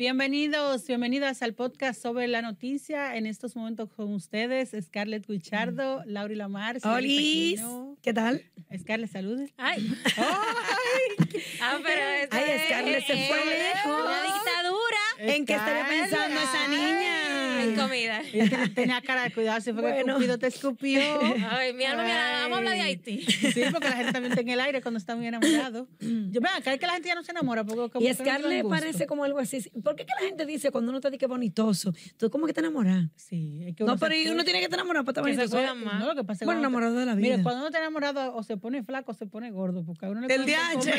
Bienvenidos, bienvenidas al podcast sobre la noticia. En estos momentos con ustedes, Scarlett Guichardo, Lauri Lamar. Olis, ¿qué tal? Scarlett, salude. Ay. Ay. Ah, pero Ay, es- Scarlett se fue eh, lejos. Una dictadura ¿En qué estaría pensando esa en niña? comida. Tenía cara de cuidado, si fue que Bueno. Cupido te escupió. Ay, mi alma, mira, vamos a hablar de. Haití. Sí, porque la gente también está en el aire cuando está muy enamorado. Yo, vean, acá es que la gente ya no se enamora. Porque como Y que no Scarlett gusto. parece como algo así. ¿Por qué que la gente dice cuando uno te dice bonitoso? Tú como que te enamoras. Sí, es que No, uno se pero uno tiene que estar enamorado para estar Que se más. No, lo que pasa es que Bueno, enamorado de la vida. Mire, cuando uno está enamorado o se pone flaco o se pone gordo, porque a uno le El DH. Sí,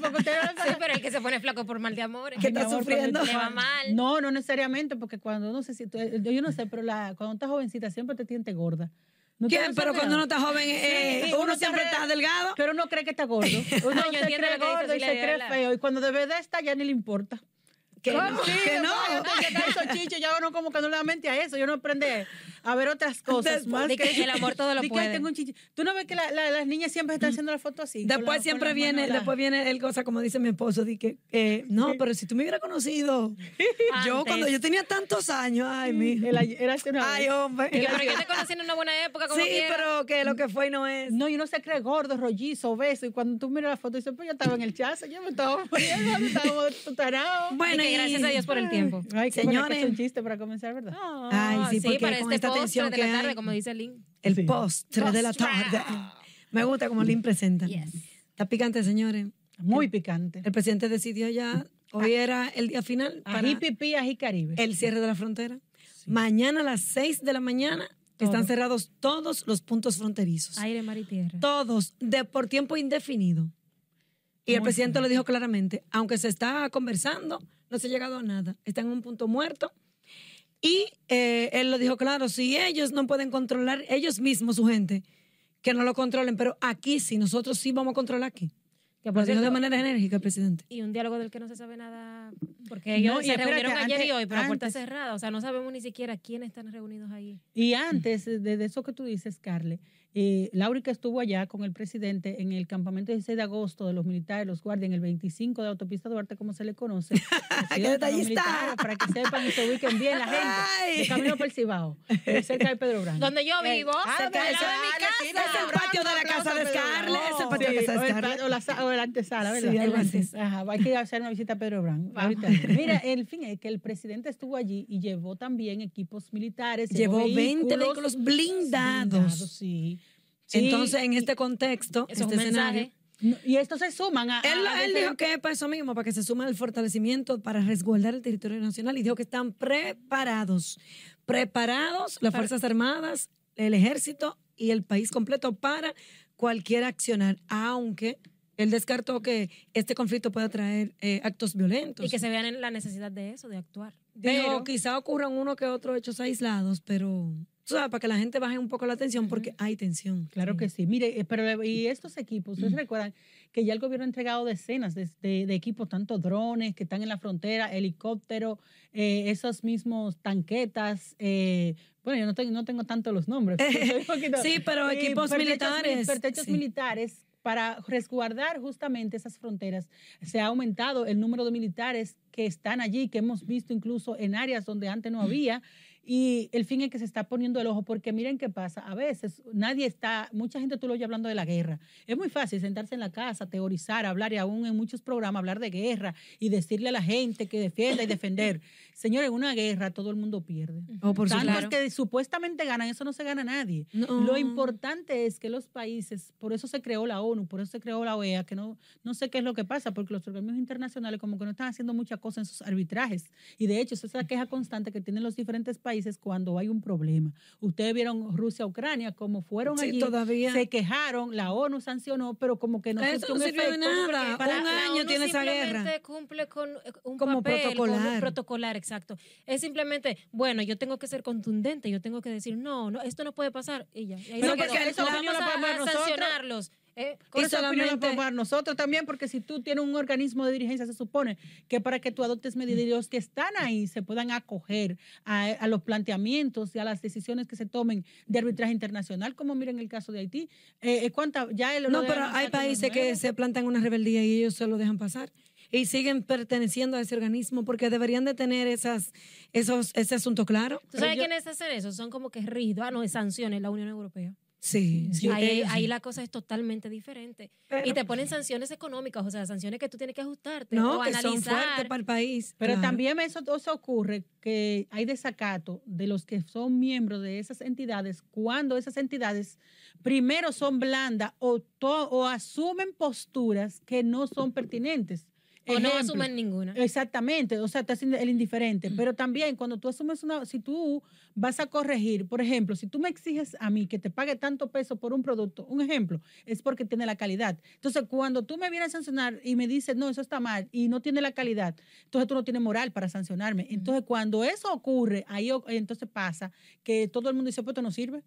porque usted no Sí, pero el que se pone flaco por mal de amores. ¿Qué Ay, mi está amor, sufriendo? Le va mal. No, no necesariamente, porque cuando uno se siente, yo, yo no sé, pero la, cuando estás jovencita siempre te sientes gorda. ¿No te ¿Quién? Pero cuando uno está joven, eh, Sí, uno, uno siempre está delgado. Pero uno cree que está gordo. Uno se cree gordo y se cree feo. Y cuando de verdad está, ya ni le importa. Que no, Sí, que no. chichos, ya uno como que no le da mente a eso. Yo no aprende a ver otras cosas más de que el amor todo lo que, puede. tengo un chichi. Tú no ves que la- la- las niñas siempre están haciendo la foto así. la- Después con siempre la viene, la- después viene el cosa, como dice mi esposo, de que, eh, no, pero si tú me hubieras conocido, yo cuando yo tenía tantos años, ay, mi hace una Ay, hombre. Que, pero yo te conocí en una buena época como Sí, quiera. pero que lo que fue no es. No, y uno se cree gordo, rollizo, obeso. Y cuando tú miras la foto, dices, pues yo estaba en el chazo, yo me estaba muriendo, me estaba tutarado. Bueno, Y gracias a Dios por el tiempo. Ay, qué Señores. es un chiste para comenzar, ¿verdad? Ay, sí, porque para con este esta postre tensión de que la tarde, hay. como dice Lynn. El Sí. postre de la tarde. Me gusta como Lynn presenta. Yes. Está picante, señores. Muy picante. El presidente decidió ya, hoy era el día final para Ají pipí, ají caribe. el cierre de la frontera. Mañana a las 6 de la mañana están cerrados todos los puntos fronterizos. Aire, mar y tierra. Todos, de por tiempo indefinido. Y el presidente lo dijo claramente, aunque se está conversando, no se ha llegado a nada. Está en un punto muerto. Y eh, él lo dijo claro, si ellos no pueden controlar ellos mismos, su gente, que no lo controlen, pero aquí sí, nosotros sí vamos a controlar aquí. Que Lo dijo de manera enérgica el presidente. y un diálogo del que no se sabe nada, porque ellos No, se reunieron ayer y antes- hoy, pero a puerta antes- cerrada, o sea, no sabemos ni siquiera quiénes están reunidos ahí. Y antes de, de eso que tú dices, Carle, eh, Laura que estuvo allá con el presidente en el campamento 16 de agosto de los militares, los guardias, en el 25 de Autopista Duarte, como se le conoce. ¡Qué detallista! Para que sepan y se ubiquen bien la gente. Ay. De camino por el Cibao, eh, cerca de Pedro Branco. Donde yo Eh, vivo, ah, cerca de de, la de mi Scarlett, casa. sí, Es el patio de la casa de Scarlett, es el patio de la casa de o Scarlett. la, sa- o la antesala, ¿verdad? Sí, algo así. Ajá, hay que hacer una visita a Pedro Branco. Mira, el fin es que el presidente estuvo allí y llevó también equipos militares. Llevó 20 vehículos blindados. sí. Sí, Entonces, en este contexto, Eso es este un escenario, mensaje. no, y estos se suman a. Él, a- a él dijo diferentes- que es para eso mismo, para que se sume al fortalecimiento para resguardar el territorio nacional y dijo que están preparados, preparados las Fuerzas Armadas, el Ejército y el país completo para cualquier accionar, aunque él descartó que este conflicto pueda traer eh, actos violentos. Y que se vean en la necesidad de eso, de actuar. Dijo, Pero- quizá ocurran uno que otro hechos aislados, pero tú sabes, para que la gente baje un poco la tensión, porque hay tensión. Claro que sí. Mire, eh, pero y estos equipos, ustedes recuerdan que ya el gobierno ha entregado decenas de, de- de equipos, tanto drones que están en la frontera, helicópteros, eh, esos mismos tanquetas. eh, bueno, yo no tengo, no tengo tanto los nombres. poquito- Sí, pero eh, equipos pertrechos militares, mil- pertrechos sí. militares para resguardar justamente esas fronteras. Se ha aumentado el número de militares que están allí, que hemos visto incluso en áreas donde antes no había. Y el fin es que se está poniendo el ojo, porque miren qué pasa. A veces nadie está, mucha gente tú lo oyes hablando de la guerra. Es muy fácil sentarse en la casa, teorizar, hablar y aún en muchos programas hablar de guerra y decirle a la gente que defienda y defender. Señores, en una guerra todo el mundo pierde. Oh, por Tantos supuesto. que supuestamente ganan, eso no se gana nadie. No. Lo importante es que los países, por eso se creó la ONU, por eso se creó la OEA, que no, no sé qué es lo que pasa, porque los organismos internacionales como que no están haciendo muchas cosas en sus arbitrajes. Y de hecho, esa es la queja constante que tienen los diferentes países cuando hay un problema. Ustedes vieron Rusia-Ucrania, como fueron Sí, allí, todavía. se quejaron, la ONU sancionó, pero como que no Eso no un sirvió de nada. Para- un año ONU tiene esa guerra. cumple con eh, un Como papel, un protocolar. protocolar, exacto. Es simplemente, bueno, yo tengo que ser contundente, yo tengo que decir, no, no esto no puede pasar. Y ya. Y ahí Pero se porque esa Vamos la a- sancionarlos. ¿Eh? Y esa opinión la solamente- nosotros también, porque si tú tienes un organismo de dirigencia, se supone que para que tú adoptes medidas que están ahí se puedan acoger a, a los planteamientos y a las decisiones que se tomen de arbitraje internacional, como miren el caso de Haití. Eh, eh, ¿cuánta, ya el- No, pero hay países que se plantan una rebeldía y ellos se lo dejan pasar. y siguen perteneciendo a ese organismo porque deberían de tener esas, esos, ese asunto claro. ¿Tú sabes quiénes hacen eso? Son como que rígidos. Ah, no, de sanciones, la Unión Europea. Sí, sí, ahí, la cosa es totalmente diferente. Pero- y te ponen sanciones económicas, o sea, sanciones que tú tienes que ajustarte no, o que son fuertes analizar. para el país. Pero claro. también eso, eso ocurre que hay desacato de los que son miembros de esas entidades cuando esas entidades primero son blandas o, to- o asumen posturas que no son pertinentes. O no Ejemplo, asumen ninguna. Exactamente, o sea, te hacen el indiferente. Pero también cuando tú asumes una, si tú vas a corregir, por ejemplo, si tú me exiges a mí que te pague tanto peso por un producto, un ejemplo, es porque tiene la calidad. Entonces, cuando tú me vienes a sancionar y me dices, no, eso está mal y no tiene la calidad, entonces tú no tienes moral para sancionarme. Entonces, cuando eso ocurre, ahí entonces pasa que todo el mundo dice, pues esto no sirve.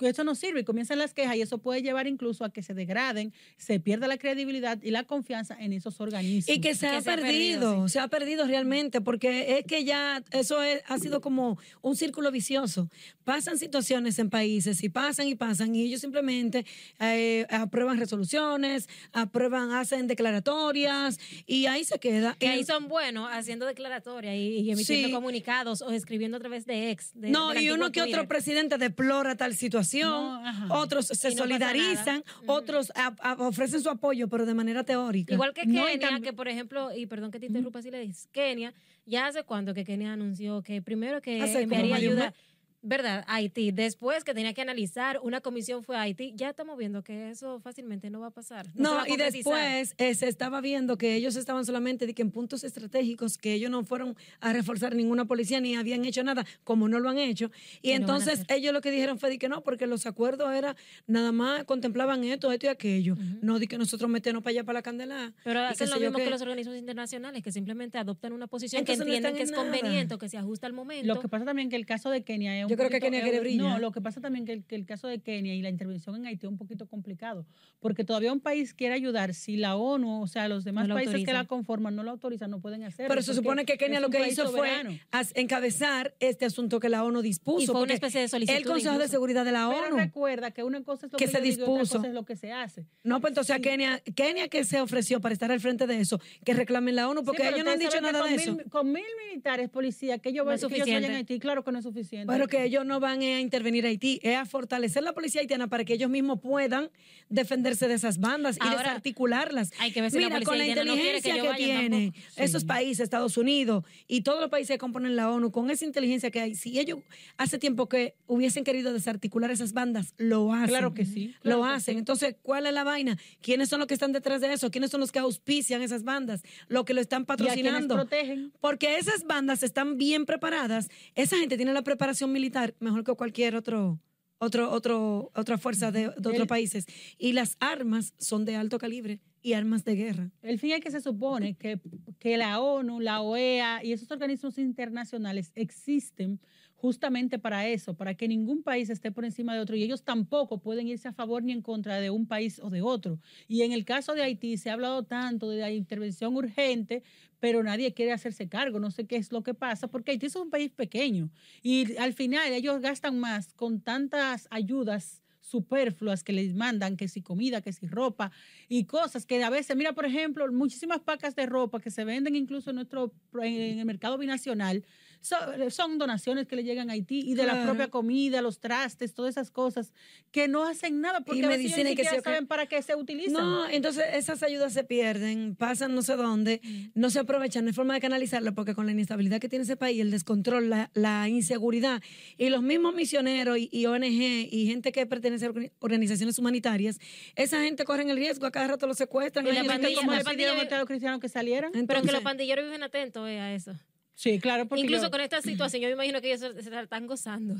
Eso no sirve y comienzan las quejas y eso puede llevar incluso a que se degraden, se pierda la credibilidad y la confianza en esos organismos. Y que se Que ha se ha perdido, se ha perdido realmente, porque es que ya eso es- ha sido como un círculo vicioso. Pasan situaciones en países y pasan y pasan, y ellos simplemente eh, aprueban resoluciones, aprueban, hacen declaratorias, y ahí se queda. Que Y- ahí son buenos haciendo declaratorias y, y emitiendo Sí. comunicados o escribiendo a través de ex. de- no, y uno que otro presidente deplora tal situación, No, ajá. otros se no solidarizan, otros a- a- ofrecen su apoyo, pero de manera teórica. Igual que Kenia, que por ejemplo, y perdón que te interrumpa si le dices, Kenia, ya hace cuánto que Kenia anunció que primero que enviaría ayuda. ¿Verdad? Haití. Después que tenía que analizar, una comisión fue a Haití. Ya estamos viendo que eso fácilmente no va a pasar. No, a y después eh, se estaba viendo que ellos estaban solamente de que en puntos estratégicos, que ellos no fueron a reforzar ninguna policía ni habían hecho nada, como no lo han hecho. Y entonces ellos lo que dijeron fue de que no, porque los acuerdos era nada más contemplaban esto, esto y aquello. No de que nosotros meternos para allá para la candela. Pero hacen lo mismo que los organismos internacionales, que simplemente adoptan una posición Entonces que entienden que es nada. conveniente o que se ajusta al momento. Lo que pasa también que el caso de Kenia es un Yo creo que Kenia es- quiere brillar. No, lo que pasa también que el, que el caso de Kenia y la intervención en Haití es un poquito complicado, porque todavía un país quiere ayudar, si la ONU, o sea, los demás No lo países que la conforman no lo autorizan, no pueden hacerlo. Pero se supone que Kenia lo que hizo soberano. fue encabezar este asunto que la ONU dispuso. Y fue una especie de solicitud El Consejo de. Seguridad de la Pero ONU. recuerda que una cosa es lo que que, se digo y otra dispuso. cosa es lo que se hace. No, pues entonces a Kenia, Kenia que se ofreció para estar al frente de eso, que reclamen la ONU, porque Sí, ellos no han dicho nada de eso. mil- con mil militares, policías, que ellos, No es que ellos vayan a Haití, claro que no es suficiente. Pero que ellos no van a intervenir a Haití, es a fortalecer la policía haitiana para que ellos mismos puedan defenderse de esas bandas y desarticularlas. hay que ver si la Mira, con la no que inteligencia que, ellos vayan tiene tampoco. esos países, Estados Unidos y todos los países que componen la ONU, con esa inteligencia que hay, si ellos hace tiempo que hubiesen querido desarticular esas bandas, lo hacen. Claro que sí, claro lo que hacen. sí. Entonces, ¿cuál es la vaina? ¿Quiénes son los que están detrás de eso? ¿Quiénes son los que auspician esas bandas? Los que lo están y a patrocinando. protegen. Porque esas bandas están bien preparadas. Esa gente tiene la preparación militar mejor que cualquier otro, otro, otro, otra fuerza de, de otros El- países. Y las armas son de alto calibre y armas de guerra. El fin es que se supone que, que la ONU, la OEA y esos organismos internacionales existen justamente para eso, para que ningún país esté por encima de otro y ellos tampoco pueden irse a favor ni en contra de un país o de otro. Y en el caso de Haití se ha hablado tanto de la intervención urgente, pero nadie quiere hacerse cargo, no sé qué es lo que pasa, porque Haití es un país pequeño y al final ellos gastan más con tantas ayudas superfluas que les mandan, que si comida, que si ropa y cosas que a veces, mira, por ejemplo, muchísimas pacas de ropa que se venden incluso en nuestro en el mercado binacional son, son donaciones que le llegan a Haití y de la propia comida, los trastes, todas esas cosas que no hacen nada porque a veces ellos medicina ni y que qué. saben para qué se utilizan. No, entonces esas ayudas se pierden, pasan no sé dónde, no se aprovechan, no hay forma de canalizarlo porque con la inestabilidad que tiene ese país, el descontrol, la, la inseguridad y los mismos misioneros y, y ONG y gente que pertenece a orga- organizaciones humanitarias, esa gente corre el riesgo, a cada rato lo secuestran. Y la ellos ¿Viste pandilla- cómo la le pidieron pandilla- a Estado cristiano que salieran? Pero que los pandilleros viven atentos eh, a eso. Sí, claro, porque Incluso yo- con esta situación, yo me imagino que ellos se, están gozando.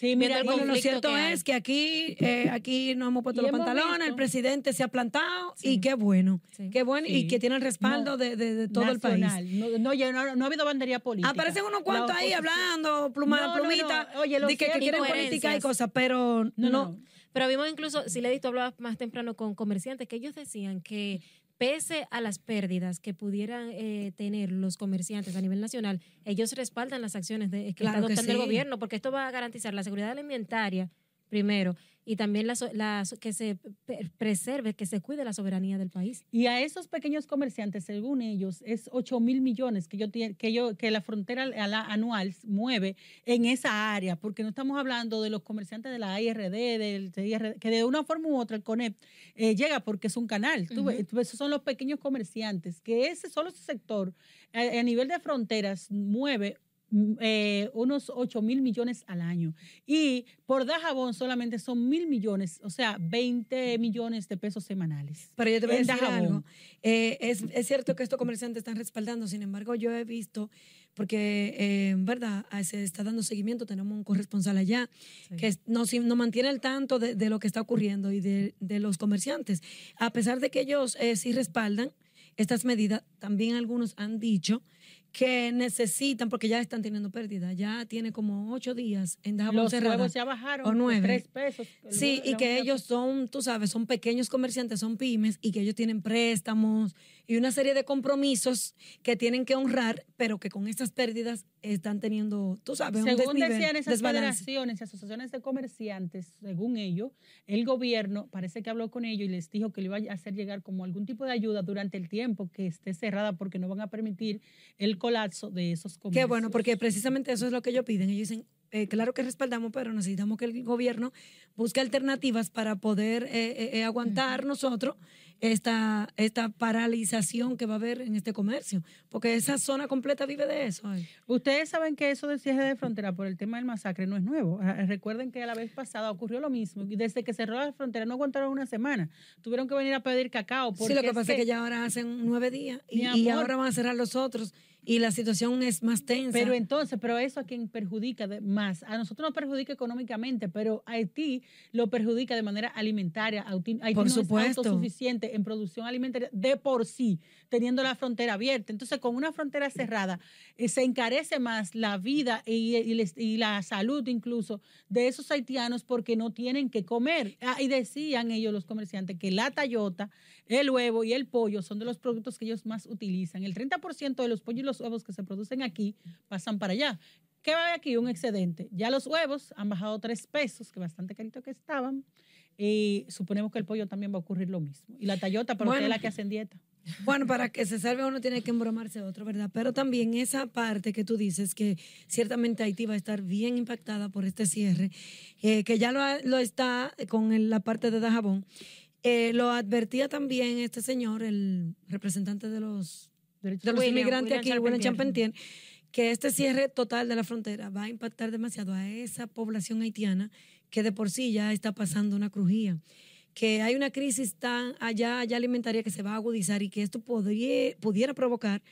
sí, mira, Bueno, lo cierto que es que aquí, eh, aquí nos hemos puesto Y los hemos pantalones, el presidente se ha plantado y qué bueno, Sí. qué bueno y que tiene el respaldo No, de, de- de todo el país. nacional. No, no, no, no ha habido bandería política. Aparecen unos cuantos ahí hablando, pluma, No, no, no. plumita, Oye, lo de que, que quieren política y cosas, pero no, No, no, no. Pero vimos incluso, si le tú hablabas más temprano con comerciantes, que ellos decían que pese a las pérdidas que pudieran eh, tener los comerciantes a nivel nacional, ellos respaldan las acciones de, que Claro está el gobierno, porque esto va a garantizar la seguridad alimentaria primero, y también la, la que se preserve, que se cuide la soberanía del país. Y a esos pequeños comerciantes, según ellos, es 8 mil millones que, yo, que, yo, que la frontera anual mueve en esa área, porque no estamos hablando de los comerciantes de la IRD, del CIRD, que de una forma u otra el CONEP eh, llega porque es un canal. Tú esos son los pequeños comerciantes, que ese solo ese sector a, a nivel de fronteras mueve eh, unos 8 mil millones al año. Y por Dajabón solamente son mil millones, o sea, 20 millones de pesos semanales. Pero yo te voy a decir Dajabón. algo. Eh, es, es cierto que estos comerciantes están respaldando, sin embargo, yo he visto, porque eh, en verdad ah, se está dando seguimiento, tenemos un corresponsal allá que es- nos, nos mantiene al tanto de, de lo que está ocurriendo y de, de los comerciantes. A pesar de que ellos eh, sí respaldan estas medidas, también algunos han dicho que necesitan, porque ya están teniendo pérdida, ya tiene como ocho días en Dajabón Los cerrada. huevos ya bajaron o nueve. tres pesos. Sí, huevo- y que ellos son, tú sabes, son pequeños comerciantes, son pymes y que ellos tienen préstamos y una serie de compromisos que tienen que honrar, pero que con estas pérdidas están teniendo, tú sabes, un Según desnivel, decían esas desbalance. federaciones y asociaciones de comerciantes, según ellos, el gobierno parece que habló con ellos y les dijo que le iba a hacer llegar como algún tipo de ayuda durante el tiempo que esté cerrada porque no van a permitir el colapso de esos comercios. Qué bueno, porque precisamente eso es lo que ellos piden. Ellos dicen, eh, claro que respaldamos, pero necesitamos que el gobierno busque alternativas para poder eh, eh, eh, aguantar nosotros esta, esta paralización que va a haber en este comercio, porque esa zona completa vive de eso. Ustedes saben que eso del cierre de frontera por el tema del masacre no es nuevo. Ah, Recuerden que la vez pasada ocurrió lo mismo y desde que cerró la frontera no aguantaron una semana. Tuvieron que venir a pedir cacao. Sí, lo que pasa es que ya ahora hacen nueve días y, ahora van a cerrar los otros y la situación es más tensa. Pero entonces, pero eso a quien perjudica más. A nosotros nos perjudica económicamente, pero a Haití lo perjudica de manera alimentaria. Haití, Haití Por no supuesto. es autosuficiente en producción alimentaria de por sí, teniendo la frontera abierta. Entonces, con una frontera cerrada, eh, se encarece más la vida y, y les- y la salud incluso de esos haitianos porque no tienen que comer. Ah, y decían ellos, los comerciantes, que la tallota, el huevo y el pollo son de los productos que ellos más utilizan. El 30% de los pollos y los huevos que se producen aquí pasan para allá. ¿Qué va a haber aquí? Un excedente. Ya los huevos han bajado tres pesos, que bastante carito que estaban. Y suponemos que el pollo también va a ocurrir lo mismo. Y la tallota, pero Bueno. usted es la que hace en dieta. Bueno, para que se salve uno tiene que embromarse otro, ¿verdad? Pero también esa parte que tú dices, que ciertamente Haití va a estar bien impactada por este cierre, eh, que ya lo, lo está con la parte de Dajabón. Eh, lo advertía también este señor, el representante de los, de los William, inmigrantes William aquí, William. Champentier, que este cierre total de la frontera va a impactar demasiado a esa población haitiana que de por sí ya está pasando una crujía que hay una crisis tan allá, allá alimentaria que se va a agudizar y que esto podría, pudiera provocar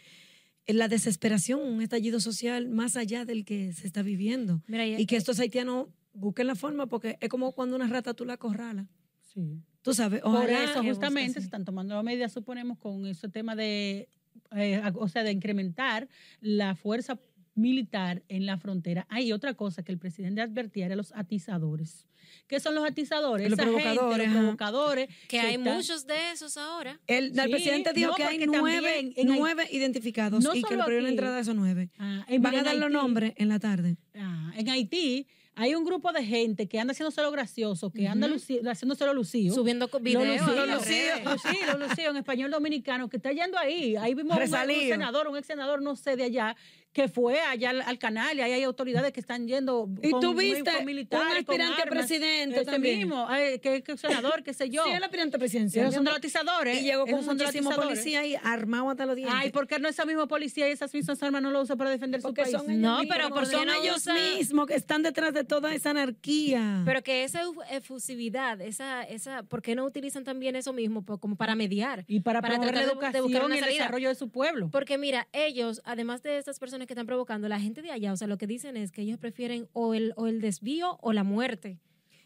la desesperación, un estallido social más allá del que se está viviendo. Mira, y- Y que estos haitianos busquen la forma, porque es como cuando una rata tú la corralas. Sí. Tú sabes, Por ojalá- eso, que justamente, se están tomando las medidas, suponemos, con ese tema de, eh, o sea, de incrementar la fuerza militar en la frontera. Hay otra cosa que el presidente advertía, era los atizadores. ¿Qué son los atizadores? Los Esa gente, provocadores, los ajá. provocadores. que hay están- muchos de esos ahora. El, el Sí, presidente dijo no, que hay nueve, nueve identificados No y que lo prohíben la entrada de esos nueve. Ah, en- Van a dar los nombres en la tarde. Ah, en Haití hay un grupo de gente que anda haciéndose lo gracioso, que anda luci- haciéndose lo lucido. Subiendo videos. lucido, lo lucido, lo lucido, lo lucido en español dominicano, que está yendo ahí. Ahí vimos un, un senador, un ex senador, no sé, de allá, que fue allá al, al canal y ahí hay autoridades que están yendo Y con, tú viste con militares, un con aspirante a presidente Ese también. mismo, ay, que, que senador, qué sé yo. Sí, el aspirante presidencial. Esos son mi de los amor. atizadores. Y llegó con esos son de los muchísimo atizadores. policía ahí armado hasta los dientes. Ay, ¿por qué no esa misma policía y esas mismas armas no lo usa para defender Porque su país? son ellos No, pero ¿por qué son no ellos usa- mismos que están detrás de toda esa anarquía. Pero que esa efu- efusividad, esa, esa, ¿por qué no utilizan también eso mismo como para mediar? Y para, promover la de- de buscar educación una y el salida. desarrollo de su pueblo. Porque mira, ellos, además de estas personas que están provocando, la gente de allá, o sea, lo que dicen es que ellos prefieren o el, o el desvío o la muerte.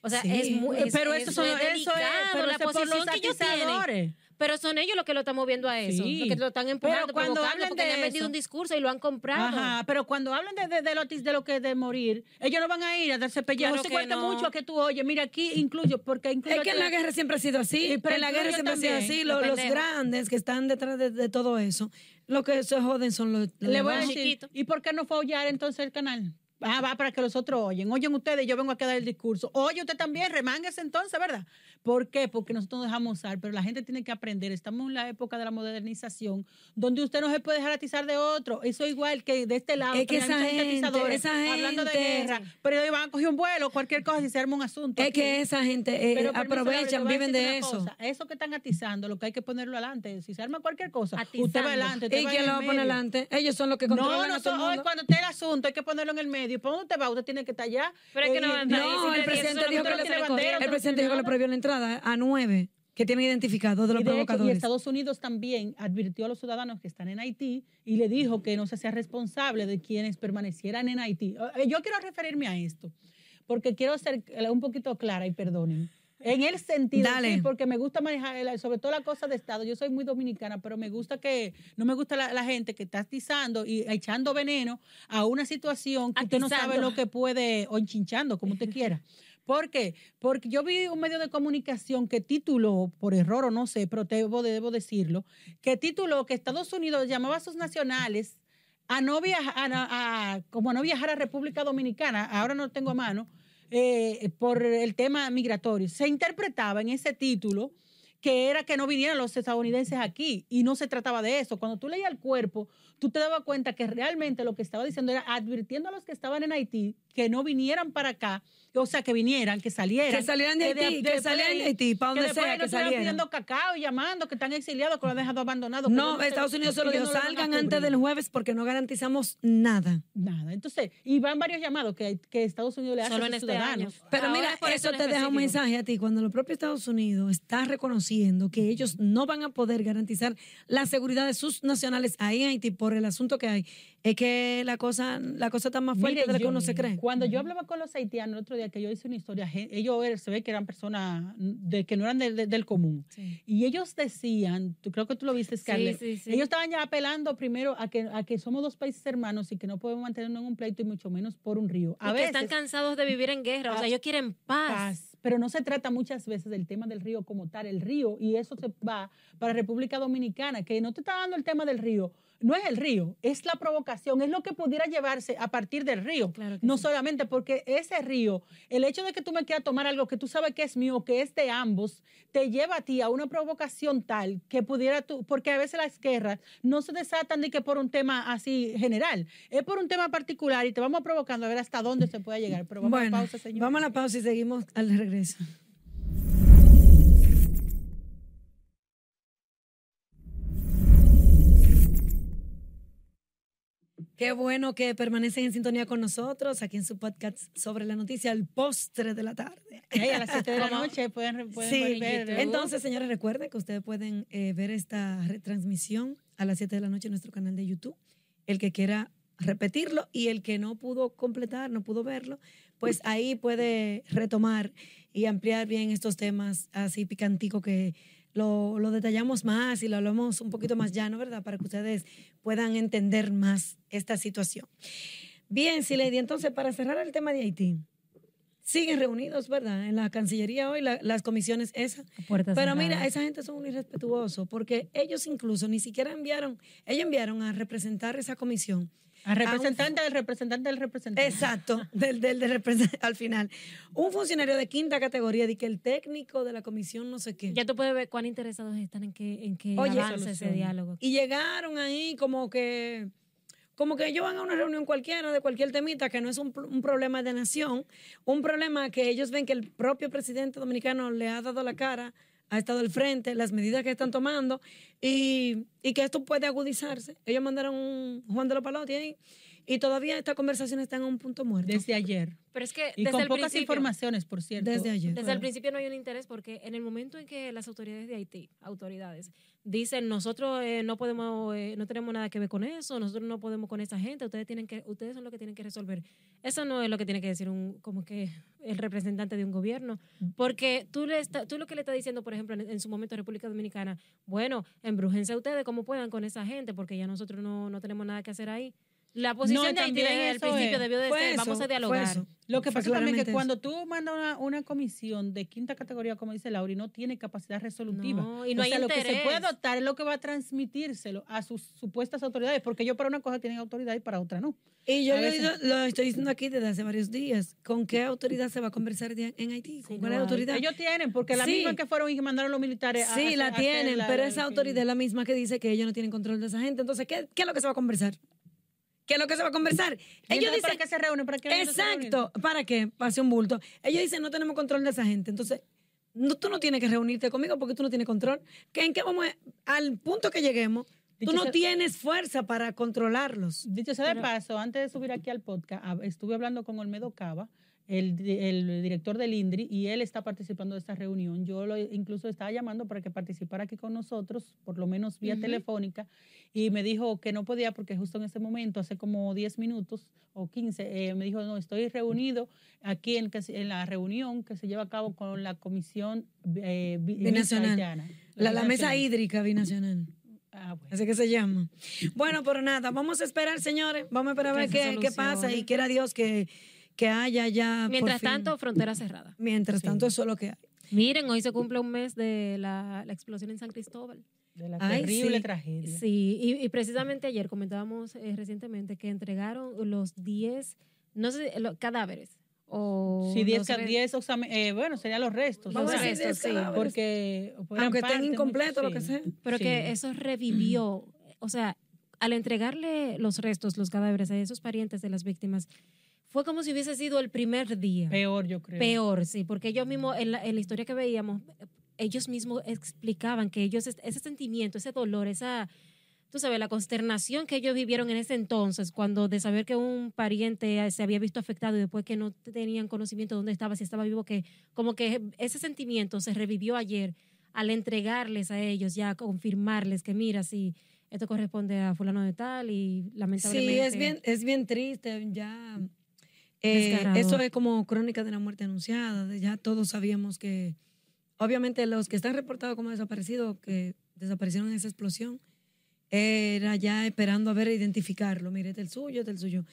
O sea, Sí. es muy. es- pero eso, son, es eso es, delicado, pero la eso es por los posición que ellos tienen. Pero son ellos los que lo están moviendo a eso, Sí. los que lo están empujando, Pero cuando hablan porque de le han vendido eso- un discurso y lo han comprado. Ajá, pero cuando hablan de, de, de lo, de lo que de morir, ellos no van a ir a darse pellejo. Claro se cuenta no. mucho que tú oyes, mira, aquí incluyo, porque incluyo... es que en la guerra siempre ha sido así. Sí, pero en la guerra siempre ha sido también, así. los Lo- los pendejos. grandes que están detrás de, de todo eso, lo que se joden son los, los Le voy a demás. decir, chiquito. ¿y por qué no fue a aullar entonces el canal? Ah, va para que los otros oyen. Oyen ustedes, yo vengo a quedar el discurso. Oye usted también, remánguese entonces, ¿verdad? ¿Por qué? Porque nosotros nos dejamos usar, pero la gente tiene que aprender. Estamos en la época de la modernización, donde usted no se puede dejar atizar de otro. Eso igual que de este lado, Es que esa gente, atizadores esa hablando de gente- guerra, pero ellos van a coger un vuelo, cualquier cosa y se arma un asunto. Es aquí. que esa gente eh, te aprovechan, a viven de eso. cosa. Eso que están atizando, lo que hay que ponerlo adelante. Si se arma cualquier cosa, usted Atizando. va adelante. usted ¿Y va quién lo va a poner adelante? Ellos son los que No, controlan no, a todo el hoy cuando esté el asunto hay que ponerlo en el medio. ¿Por dónde usted va? Usted tiene que estar allá. Pero es que no Eh, a No, el presidente eso dijo no que le tiene bandera, bandera. El presidente dijo que le prohibió la entrada a nueve que tienen identificados de los Y de hecho, y provocadores. Estados Unidos también advirtió a los ciudadanos que están en Haití y le dijo que no se hacía responsable de quienes permanecieran en Haití. Eh, Yo quiero referirme a esto, porque quiero ser un poquito clara y perdonen. En el sentido, Dale. sí, porque me gusta manejar, sobre todo la cosa de Estado. Yo soy muy dominicana, pero me gusta que, no me gusta la, la gente que está atizando y echando veneno a una situación que usted no sabe lo que puede, o enchinchando, como usted quiera. ¿Por qué? Porque yo vi un medio de comunicación que tituló, por error o no sé, pero debo, debo decirlo, que tituló que Estados Unidos llamaba a sus nacionales a no viajar, a, a- como a no viajar a República Dominicana, ahora no lo tengo a mano, eh, por el tema migratorio. Se interpretaba en ese título que era que no vinieran los estadounidenses aquí y no se trataba de eso. Cuando tú leías el cuerpo, tú te dabas cuenta que realmente lo que estaba diciendo era advirtiendo a los que estaban en Haití que no vinieran para acá, o sea, que vinieran, que salieran. Que salieran de Haití, que salieran de Haití, pa' donde sea no que salieran. pidiendo cacao y llamando, que están exiliados, que lo han dejado abandonado. que No, se- Estados Unidos solo dijo, salgan antes cubrir". del jueves porque no garantizamos nada. Nada. Entonces, y van varios llamados que, que Estados Unidos le hace Solo a en este ciudadanos. año. Pero Ahora mira, es por eso te deja un mensaje a ti. Cuando el propio Estados Unidos está reconociendo que ellos no van a poder garantizar la seguridad de sus nacionales ahí en Haití por el asunto que hay, es que la cosa, la cosa está más fuerte Mire, de lo que yo- uno se cree. Cuando yo hablaba con los haitianos el otro día, que yo hice una historia, ellos er- se ve que eran personas de, que no eran del- común. Sí. Y ellos decían, tú creo que tú lo viste, Scarlett, sí, sí. ellos estaban ya apelando primero a que, a que somos dos países hermanos y que no podemos mantenernos en un pleito y mucho menos por un río. A y que veces, están cansados de vivir en guerra. O sea, Ah, ellos quieren paz. paz. Pero no se trata muchas veces del tema del río como tal, el río, y eso se va para República Dominicana, que no te está dando el tema del río. No es el río, es la provocación, es lo que pudiera llevarse a partir del río. Claro no sí. solamente porque ese río, el hecho de que tú me quieras tomar algo que tú sabes que es mío, que es de ambos, te lleva a ti a una provocación tal que pudiera tú, porque a veces las guerras no se desatan ni que por un tema así general, es por un tema particular y te vamos provocando a ver hasta dónde se puede llegar. Pero vamos bueno, a pausa, señor. vamos a la pausa y seguimos al regreso. Qué bueno que permanecen en sintonía con nosotros aquí en su podcast sobre la noticia, el postre de la tarde. A las 7 de la noche pueden, pueden Sí, ver. Entonces, señores, recuerden que ustedes pueden eh, ver esta retransmisión a las 7 de la noche en nuestro canal de YouTube. El que quiera repetirlo y el que no pudo completar, no pudo verlo, pues ahí puede retomar y ampliar bien estos temas así picantico que lo, lo detallamos más y lo hablamos un poquito más llano, ¿verdad? Para que ustedes puedan entender más esta situación. Bien, Silady, entonces para cerrar el tema de Haití, siguen reunidos, ¿verdad? En la Cancillería hoy, la- las comisiones esas. Puertas Pero cerradas. mira, esa gente son un irrespetuoso porque ellos incluso ni siquiera enviaron, ellos enviaron a representar esa comisión. Al representante del representante del representante. Exacto, del, del, del represent- al final. Un funcionario de quinta categoría, de que el técnico de la comisión no sé qué. Ya tú puedes ver cuán interesados están en que, en que Oye, avance ese diálogo. Y llegaron ahí como que, como que ellos van a una reunión cualquiera de cualquier temita, que no es un, un problema de nación, un problema que ellos ven que el propio presidente dominicano le ha dado la cara, ha estado al frente, las medidas que están tomando y, y que esto puede agudizarse. Ellos mandaron un Juan de los Palotes ahí y todavía esta conversación está en un punto muerto. Desde ayer. Pero es que Y desde con el pocas principio, informaciones, por cierto. Desde ayer. Desde el principio no hay un interés porque en el momento en que las autoridades de Haití, autoridades, dicen nosotros eh, no podemos, eh, no tenemos nada que ver con eso, nosotros no podemos con esa gente, ustedes tienen que, ustedes son los que tienen que resolver. Eso no es lo que tiene que decir un, como que el representante de un gobierno, porque tú le está- tú lo que le estás diciendo, por ejemplo, en, en su momento a República Dominicana, bueno, embrújense ustedes como puedan con esa gente, porque ya nosotros no, no tenemos nada que hacer ahí. La posición No, de Haití también desde el principio es. debió de Fue ser, eso, vamos a dialogar. eso. Lo que pasa también es que cuando tú mandas una, una comisión de quinta categoría, como dice Laura, y no tiene capacidad resolutiva. No, y no o hay sea, lo que se puede adoptar es lo que va a transmitírselo a sus supuestas autoridades, porque ellos para una cosa tienen autoridad y para otra no. Y yo lo, veces- digo- lo estoy diciendo aquí desde hace varios días. ¿Con qué autoridad se va a conversar en Haití? ¿Con Sí, cuál no autoridad? Ellos tienen, porque la Sí. misma que fueron y mandaron los militares. a- Sí, a- la a tienen, la- pero la- esa autoridad es la misma que dice que ellos no tienen control de esa gente. Entonces, ¿qué, qué es lo que se va a conversar? ¿Qué es lo que se va a conversar? ¿Y Ellos dicen, ¿Para qué se reúnen? ¿Para qué se reúnen? exacto, ¿para qué? Pase un bulto. Ellos dicen, no tenemos control de esa gente. Entonces, no, tú no tienes que reunirte conmigo porque tú no tienes control. ¿Qué, ¿En qué vamos? a- al punto que lleguemos, Dicho tú no sea- tienes fuerza para controlarlos. Dicho sea de paso, antes de subir aquí al podcast, estuve hablando con Olmedo Cava, el, el director del INDRI, y él está participando de esta reunión. Yo lo incluso estaba llamando para que participara aquí con nosotros, por lo menos vía telefónica, y me dijo que no podía porque justo en ese momento, hace como 10 minutos o 15, eh, me dijo, no, estoy reunido aquí en, en la reunión que se lleva a cabo con la Comisión eh, bi- Binacional. La, la mesa hídrica binacional. Ah, bueno. Así que se llama. Bueno, pero nada, vamos a esperar, señores. Vamos a esperar a ver qué, qué pasa y quiera Dios que, que haya ya. por Mientras fin- tanto, frontera cerrada. Mientras tanto, eso es lo que hay. Miren, hoy se cumple un mes de la, la explosión en San Cristóbal. De la Ay, terrible sí. tragedia. Sí, y, y precisamente ayer comentábamos eh, recientemente que entregaron los 10, no sé, lo- cadáveres. O Sí, 10, los ca- re- 10 oxame- eh, bueno, serían los restos. Vamos o a sea, decir 10 sí, cadáveres. porque Aunque estén incompletos, lo que sea. Pero Sí. que eso revivió, o sea, al entregarle los restos, los cadáveres a esos parientes de las víctimas, fue como si hubiese sido el primer día. Peor, yo creo. Peor, sí, porque ellos mismos, en la, en la historia que veíamos, ellos mismos explicaban que ellos, ese sentimiento, ese dolor, esa, tú sabes, la consternación que ellos vivieron en ese entonces, cuando de saber que un pariente se había visto afectado y después que no tenían conocimiento de dónde estaba, si estaba vivo, que como que ese sentimiento se revivió ayer al entregarles a ellos, ya confirmarles que mira, si esto corresponde a fulano de tal y lamentablemente... Sí, es bien, es bien triste. Ya. Eh, eso es como crónica de la muerte anunciada. de Ya todos sabíamos que. Obviamente, los que están reportados como desaparecidos, que desaparecieron en esa explosión, era ya esperando a ver identificarlo. Mire, es el suyo, es el suyo.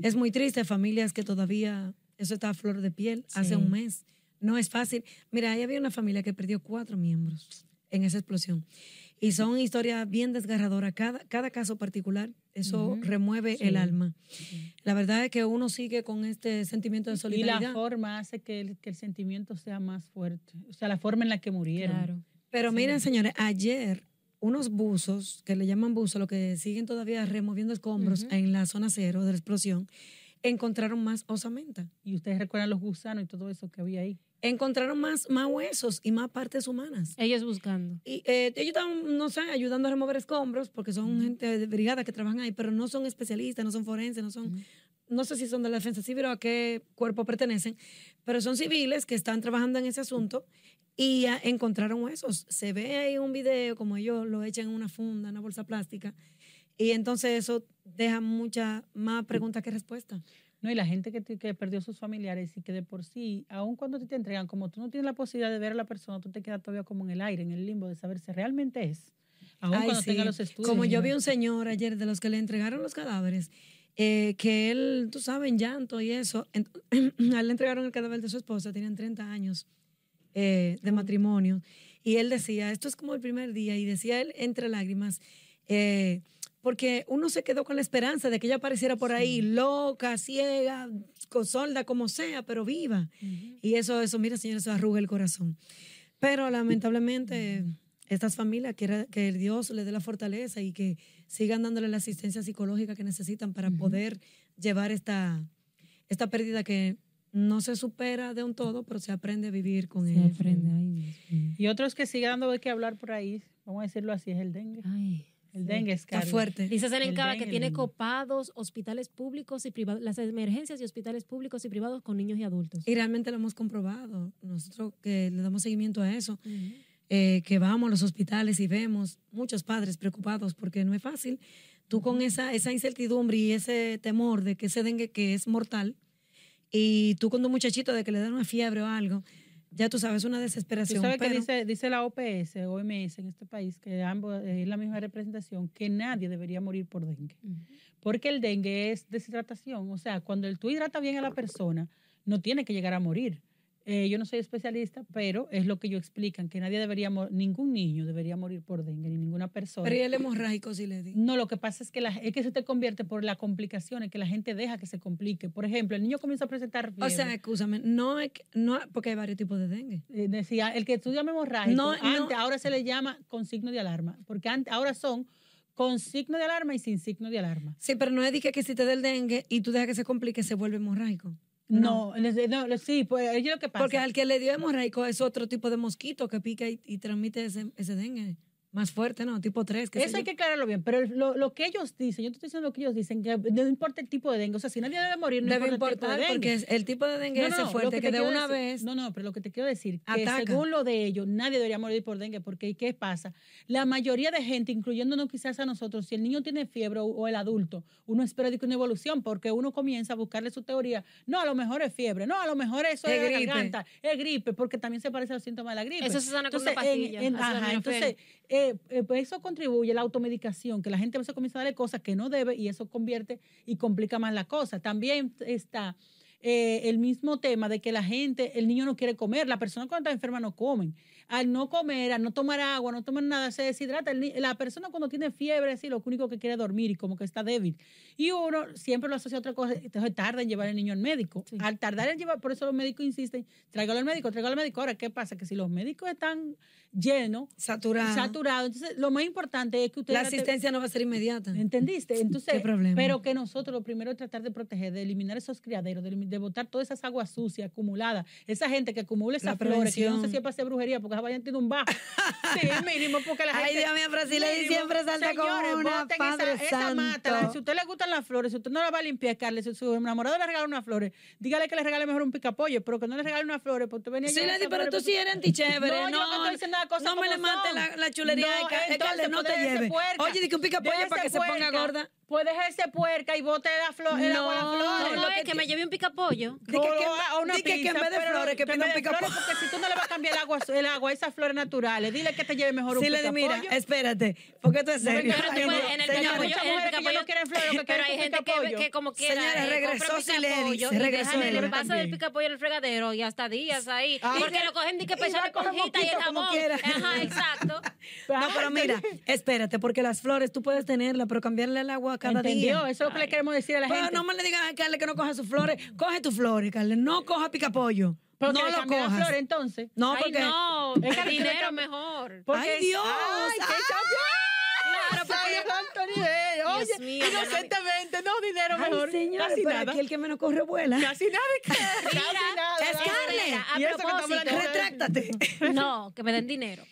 Es muy triste, familias que todavía. Eso está a flor de piel hace Sí. un mes. No es fácil. Mira, ahí había una familia que perdió cuatro miembros en esa explosión. Y son historias bien desgarradoras. Cada, cada caso particular, eso Ujú. remueve Sí. el alma. La verdad es que uno sigue con este sentimiento de Y solidaridad. la forma hace que el, que el sentimiento sea más fuerte. O sea, la forma en la que murieron. Claro. Pero Sí. miren, señores, ayer unos buzos, que le llaman buzos, lo que siguen todavía removiendo escombros Ujú. en la zona cero de la explosión, encontraron más osamenta. Y ustedes recuerdan los gusanos y todo eso que había ahí. Encontraron más, más huesos y más partes humanas. Ellos buscando. Y eh, ellos estaban, no sé, ayudando a remover escombros, porque son gente de brigada que trabajan ahí, pero no son especialistas, no son forenses, no son, no sé si son de la defensa civil o a qué cuerpo pertenecen, pero son civiles que están trabajando en ese asunto y encontraron huesos. Se ve ahí un video como ellos lo echan en una funda, en una bolsa plástica, y entonces eso deja mucha más preguntas que respuestas. No, y la gente que, te- que perdió sus familiares y que de por sí, aun cuando te, te entregan, como tú no tienes la posibilidad de ver a la persona, tú te quedas todavía como en el aire, en el limbo, de saber si realmente es. Aun Ay, cuando sí. tenga los estudios. Como yo vi un señor ayer de los que le entregaron los cadáveres, eh, que él, tú sabes, en llanto y eso, ent- a él le entregaron el cadáver de su esposa, tenían 30 años eh, de matrimonio, y él decía, esto es como el primer día, y decía él entre lágrimas, eh, porque uno se quedó con la esperanza de que ella apareciera por ahí, loca, ciega, con solda, como sea, pero viva. Y eso, eso, mira, señor, eso arruga el corazón. Pero lamentablemente, estas familias, que, que Dios les dé la fortaleza y que sigan dándole la asistencia psicológica que necesitan para poder llevar esta, esta pérdida que no se supera de un todo, pero se aprende a vivir con Se ella. aprende. Ay. Y otros que sigue dando de qué hablar por ahí, vamos a decirlo así, es el dengue. Ay, El dengue es Está caro. fuerte. Dice El Serencaba que tiene copados hospitales públicos y privados, las emergencias y hospitales públicos y privados con niños y adultos. Y realmente lo hemos comprobado. Nosotros que le damos seguimiento a eso, eh, que vamos a los hospitales y vemos muchos padres preocupados porque no es fácil. Tú con esa, esa incertidumbre y ese temor de que ese dengue que es mortal, y tú con un muchachito de que le dan una fiebre o algo, Ya tú sabes, una Tú desesperación. sabes que pero- dice, dice la OPS, OMS en este país, que ambos es la misma representación, que nadie debería morir por dengue. Porque el dengue es deshidratación. O sea, cuando el, tú hidratas bien a la persona, no tiene que llegar a morir. Eh, yo no soy especialista, pero es lo que ellos explican, que nadie debería, mo- ningún niño debería morir por dengue, ni ninguna persona. Pero y el hemorrágico, sí le di. No, lo que pasa es que, la, es que se te convierte por las complicaciones, que la gente deja que se complique. Por ejemplo, el niño comienza a presentar O sea, fiebre. escúchame, no es no, porque hay varios tipos de dengue. Eh, decía, el que estudia hemorrágico, No, no. antes, ahora se le llama con signo de alarma, porque antes, ahora son con signo de alarma y sin signo de alarma. Sí, pero no es que, que si te da el dengue y tú dejas que se complique, se vuelve hemorrágico. No, no, les- sí, pues ellos lo que pasa. Porque al que le dio hemorrágico es otro tipo de mosquito que pica y, y transmite ese, ese dengue. Más fuerte, ¿no? Tipo 3. Que Eso hay que aclararlo bien, pero lo, lo que ellos dicen, yo te estoy diciendo lo que ellos dicen, que no importa el tipo de dengue, o sea, si nadie debe morir, no Debe importa el tipo de importar dengue. porque es- el tipo de dengue No, no, lo fuerte te que, de una decir- vez No, no, pero lo que te quiero decir, que Ataca. según lo de ellos, nadie debería morir por dengue, porque ¿qué pasa? La mayoría de gente, incluyéndonos quizás a nosotros, si el niño tiene fiebre o, o el adulto, uno espera de que una evolución, porque uno comienza a buscarle su teoría. No, a lo mejor es fiebre, no, a lo mejor eso Es es, gripe. garganta, es gripe, porque también se parece a los síntomas de la gripe. Eso se sana con una en- pastilla, en- ajá, entonces, eh, eh, pues eso contribuye a la automedicación, que la gente a comienza a darle cosas que no debe y eso convierte y complica más la cosa. También está eh, el mismo tema de que la gente, el niño no quiere comer, la persona cuando está enferma no comen. Al no comer, al no tomar agua, no tomar nada, se deshidrata. El la persona cuando tiene fiebre, sí, lo único que quiere es dormir y como que está débil. Y uno siempre lo asocia a otra cosa, entonces tarda en llevar al niño al médico. Al tardar en llevar, por eso los médicos insisten, tráigalo al médico, tráigalo al médico. Ahora, ¿qué pasa? Que si los médicos están llenos, saturado. saturados, entonces lo más importante es que usted... La asistencia no va a ser inmediata. ¿Entendiste? Entonces, ¿Qué problema? pero que nosotros lo primero es tratar de proteger, de eliminar esos criaderos, de, elimi- de botar todas esas aguas sucias acumuladas, esa gente que acumula La esas flores, que yo no sé si es para hacer brujería, porque vayan tiene un bajo. sí, mínimo, porque la Ay, gente... Dios mío, Brasil mínimo, siempre salta con señores, una, boten Padre esa, esa mata. Santo. si a usted le gustan las flores, si usted no la va a limpiar, Carles, si su enamorado le regala unas flores, dígale que le regale mejor un picapollo, pero que no le regale unas flores, porque usted venía Sí, Lady, pero tú sí eres No, antichévere. yo No, no estoy diciendo las cosas no me como le mates son. la, la chulería No, de Carles, no te lleve. puerca. Oye, di que un picapollo para que se ponga gorda. Pues déjese puerca y bote la flor, el agua a No, que me lleve un picapollo. Di que- que- a una que- en vez de flores, que pida un de flores, picapo- Porque si tú no le vas a cambiar el agua, el agua a esas flores naturales, dile que te lleve mejor un Sí, le picapollo. mira, espérate, porque esto es No, serio. pero tú puedes- en el picapollo, en el mujeres que ya picapollo- no quieren flores, lo que Pero hay gente que, picapollo. que como quiera Señores, eh, regresó Siledis, picapollo y regresó el envase del picapollo en el fregadero y hasta días ahí. Ah. porque lo cogen de que Y pesar la esponjita y el quiera. Ajá, exacto. No, pero mira, espérate, porque las flores tú puedes tenerlas, pero cambiarle el agua cada ¿Entendió? día. Eso es lo que le queremos decir a la gente. no me le digas a Carle que no coja sus flores. Coge tus flores, Carle. No coja picapollo. Pero no lo cojas. flores, entonces. No, Ay, porque. no, Es el dinero mejor. Porque- ¡Ay, Dios! ¡Ay, qué ¡Ay! Claro, porque- nivel. Oye, mío, inocentemente, no, dinero Ay, mejor. señores, Casi nada. aquí el que menos corre vuela. Casi nada, casi nada. es nada. Carle. A propósito, Retráctate. No, que me den dinero.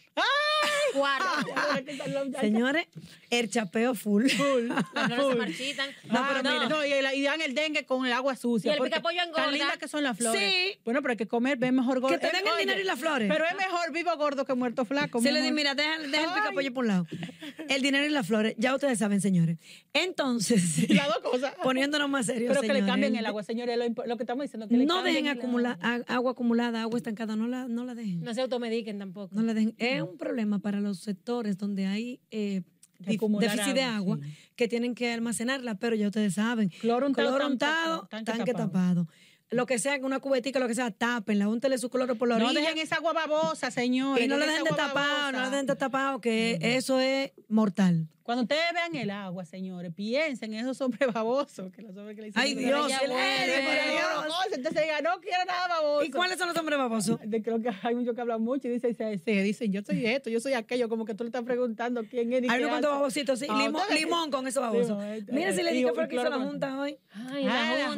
Señores, el chapeo full. Las flores se marchitan. No, Ah, pero no. mira, no, y, dan el dengue con el agua sucia. Y el picapollo engorda. Tan lindas que son las flores. Sí. Bueno, pero hay que comer, ven mejor gordo. Que te Eh, den el dinero y las flores. Pero es mejor vivo gordo que muerto flaco. Se le di, amor. mira, deja, deja el picapollo por un lado. El dinero y las flores, ya ustedes saben, señores. Entonces, Las dos cosas. poniéndonos más serios, Pero que le cambien el agua, señores. Lo, que estamos diciendo. Que le No dejen el acumular agua. a- agua acumulada, agua estancada, no la, no la dejen. No se automediquen tampoco. No la dejen. Es un problema para los sectores donde hay eh, déficit de agua, sí. que tienen que almacenarla, pero ya ustedes saben. Cloro untado, Cloro tanque- untado, tanque tanque, tapado. tapado. Lo que sea, una cubetica, lo que sea, tápenla, úntele su cloro por la No orilla. dejen esa agua babosa, señores. y no la dejen de tapado, no la dejen de tapado, que eso es mortal. Cuando ustedes vean el agua, señores, piensen en esos hombres babosos. Que los hombres que le dicen Ay, Dios, por no, Entonces diga, no quiero nada baboso. ¿Y cuáles son los hombres babosos? De- Creo que hay muchos que hablan mucho y dicen, se, se dicen, yo soy esto, yo soy aquello, como que tú le estás preguntando quién es. Hay qué unos cuantos babositos, sí. Ah, Limón, con esos babosos. Limón, eh, Mira si le dije fue que hizo la junta hoy.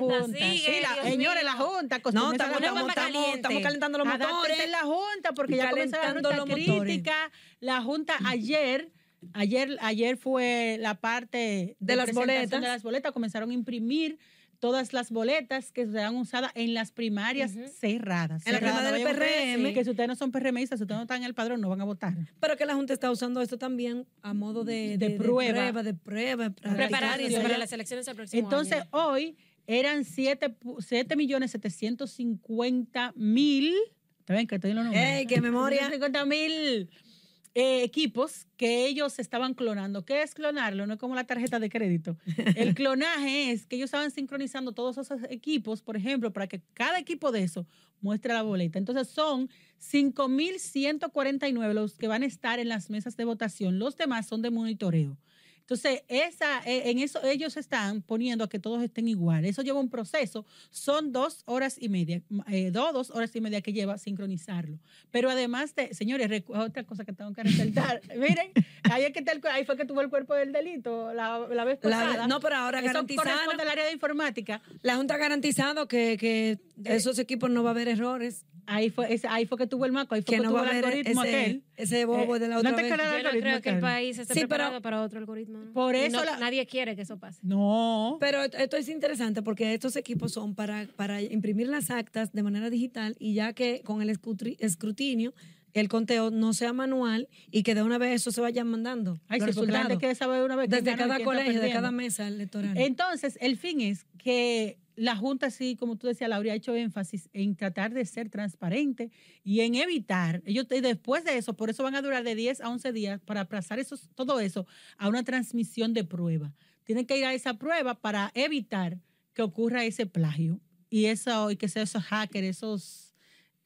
Junta, sigue, sí, la, Dios señores, mío. la junta. No, estamos, la estamos, estamos, caliente. estamos calentando los Adáptense motores. en la junta porque ya comenzó la crítica. La junta ayer, ayer, ayer fue la parte De las boletas. De las boletas comenzaron a imprimir todas las boletas que serán usadas en las primarias cerradas. En la Cerradas, primaria del PRM. Que si ustedes no son PRMistas, si ustedes no están en el padrón, no van a votar. Pero que la Junta está usando esto también a modo de, De prueba. prueba, de prueba. para Prepararse practicar y para las elecciones del próximo Entonces, año. hoy eran 7 millones 750 mil Está bien que estoy en los números. ¡Ey, qué memoria! 50 mil eh, equipos que ellos estaban clonando. ¿Qué es clonarlo? No es como la tarjeta de crédito. El clonaje es que ellos estaban sincronizando todos esos equipos, por ejemplo, para que cada equipo de eso muestre la boleta. Entonces son 5.149 los que van a estar en las mesas de votación. Los demás son de monitoreo. Entonces, esa, eh, en eso ellos están poniendo a que todos estén iguales. Eso lleva un proceso. Son dos horas y media, eh, dos, dos horas y media que lleva sincronizarlo. Pero además de, señores, otra cosa que tengo que resaltar. Miren, ahí, es que está el cu- ahí fue que tuvo el cuerpo del delito la, la vez La- pasada. no, pero ahora garantizado. al área de informática. La Junta ha garantizado que, que esos equipos no va a haber errores. Ahí fue, ese- ahí fue que tuvo el maco, ahí fue Que que, no tuvo va a el haber algoritmo ese, aquel. ese bobo Eh, de la ¿no otra te vez. Yo no creo que el país esté Sí, pero- preparado para otro algoritmo. ¿No? Por eso no- la- nadie quiere que eso pase. No. Pero esto es interesante porque estos equipos son para, para imprimir las actas de manera digital y ya que con el escrutinio el conteo no sea manual y que de una vez eso se vaya mandando. Ay, los sí, resultados. saber una vez Desde cada colegio, de cada mesa electoral. Entonces, el fin es que la Junta, sí, como tú decías, Laura, ha hecho énfasis en tratar de ser transparente y en evitar, ellos y después de eso, por eso van a durar de 10 a 11 días para aplazar esos, todo eso a una transmisión de prueba. Tienen que ir a esa prueba para evitar que ocurra ese plagio y, eso, y que sea esos hackers, esos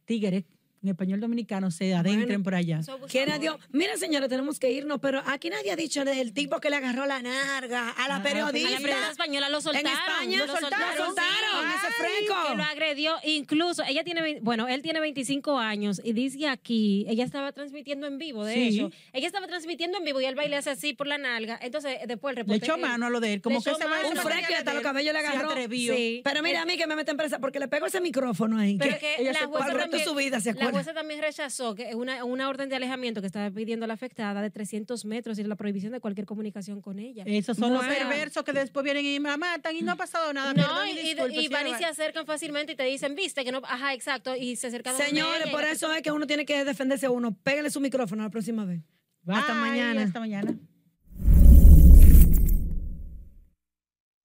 tigres, en español dominicano, se adentren Bueno, por allá. Eso ¿Quién abusador. dio? Mira, señora, tenemos que irnos, pero aquí nadie ha dicho del tipo que le agarró la narga a la Ah, A periodista. la prensa española lo soltaron. España lo lo soltaron, soltaron, ese freco. Que lo agredió. Incluso, ella tiene, bueno, él tiene 25 años y dice aquí, ella estaba transmitiendo en vivo, de Sí. hecho. Ella estaba transmitiendo en vivo y él baile hace así por la nalga. Entonces, después el Le echó mano a lo de él, como Le que ese mano. Un freco y hasta los cabellos le se agarró. atrevió. Sí. Pero mira, a mí que me mete en presa porque le pego ese micrófono ahí. Pero que que ella la se- resto de también, su vida, ¿se acuerda? Jueza también rechazó que una, una orden de alejamiento que estaba pidiendo la afectada de 300 metros y la prohibición de cualquier comunicación con ella. Esos son los perversos que después vienen y me matan y no ha pasado nada. No, perdón y, y- disculpe, y van y se acercan fácilmente y te dicen, viste, que no, ajá, exacto, y se acercan Señores, por eso es que uno tiene que defenderse uno. Pégale su micrófono la próxima vez. Hasta mañana. Hasta mañana.